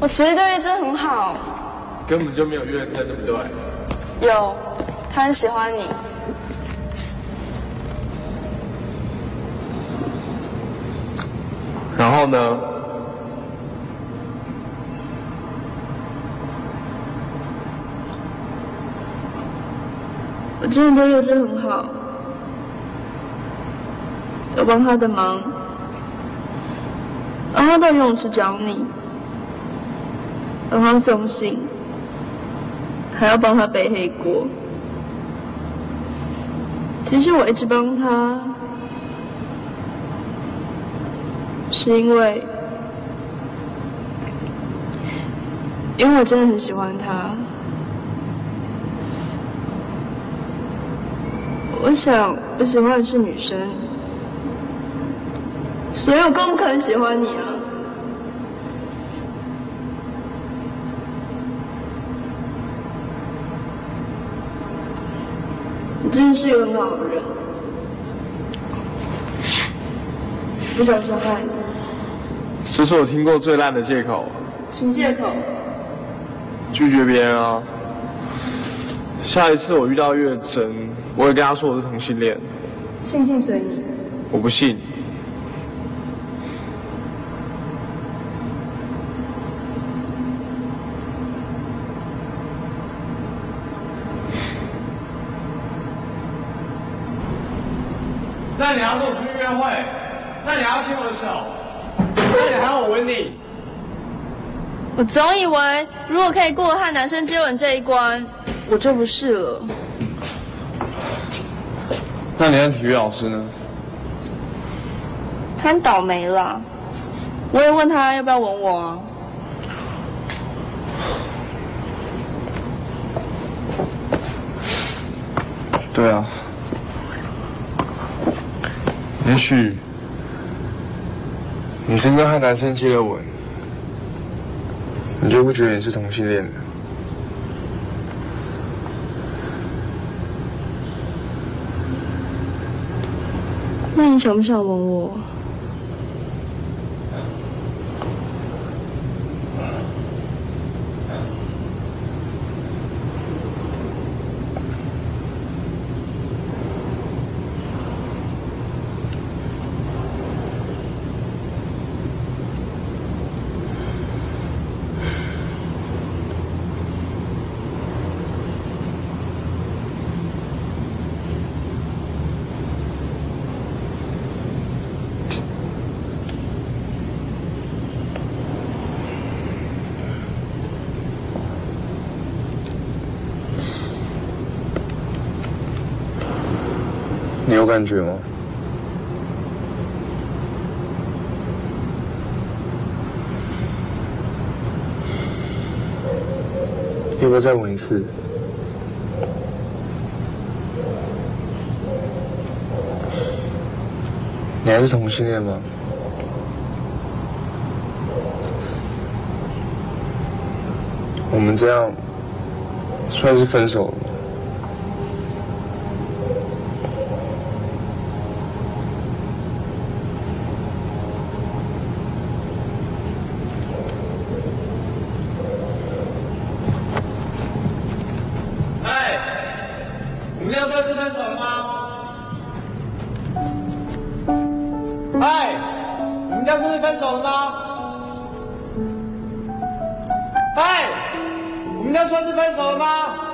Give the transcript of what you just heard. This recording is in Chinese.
我其实对月真很好，根本就没有月真，对不对？有，他很喜欢你。然后呢？我真的对月真很好，我帮他的忙，然后到游泳池找你，帮他送信，还要帮他背黑锅。其实我一直帮他，是因为，因为我真的很喜欢他。我想，我喜欢的是女生，所以我更不可能喜欢你了！你真的是一个很好的人，不想伤害你。这是我听过最烂的借口，什么借口？拒绝别人啊！下一次我遇到月真，我也跟他说我是同性恋。信信随你。我不信。那你要跟我出去约会？那你要牵我的手？那你还要我吻你？我总以为，如果可以过和男生接吻这一关，我就不是了。那你的体育老师呢？他很倒霉了。我也问他要不要吻我啊。对啊。也许你真正和男生接了吻，你就不觉得你是同性恋了。那你想不想吻我？你有感觉吗？要不要再吻一次？你还是同性恋吗？我们这样算是分手了吗？你们家算是分手了吗？哎你们家算是分手了吗？哎你们家算是分手了吗？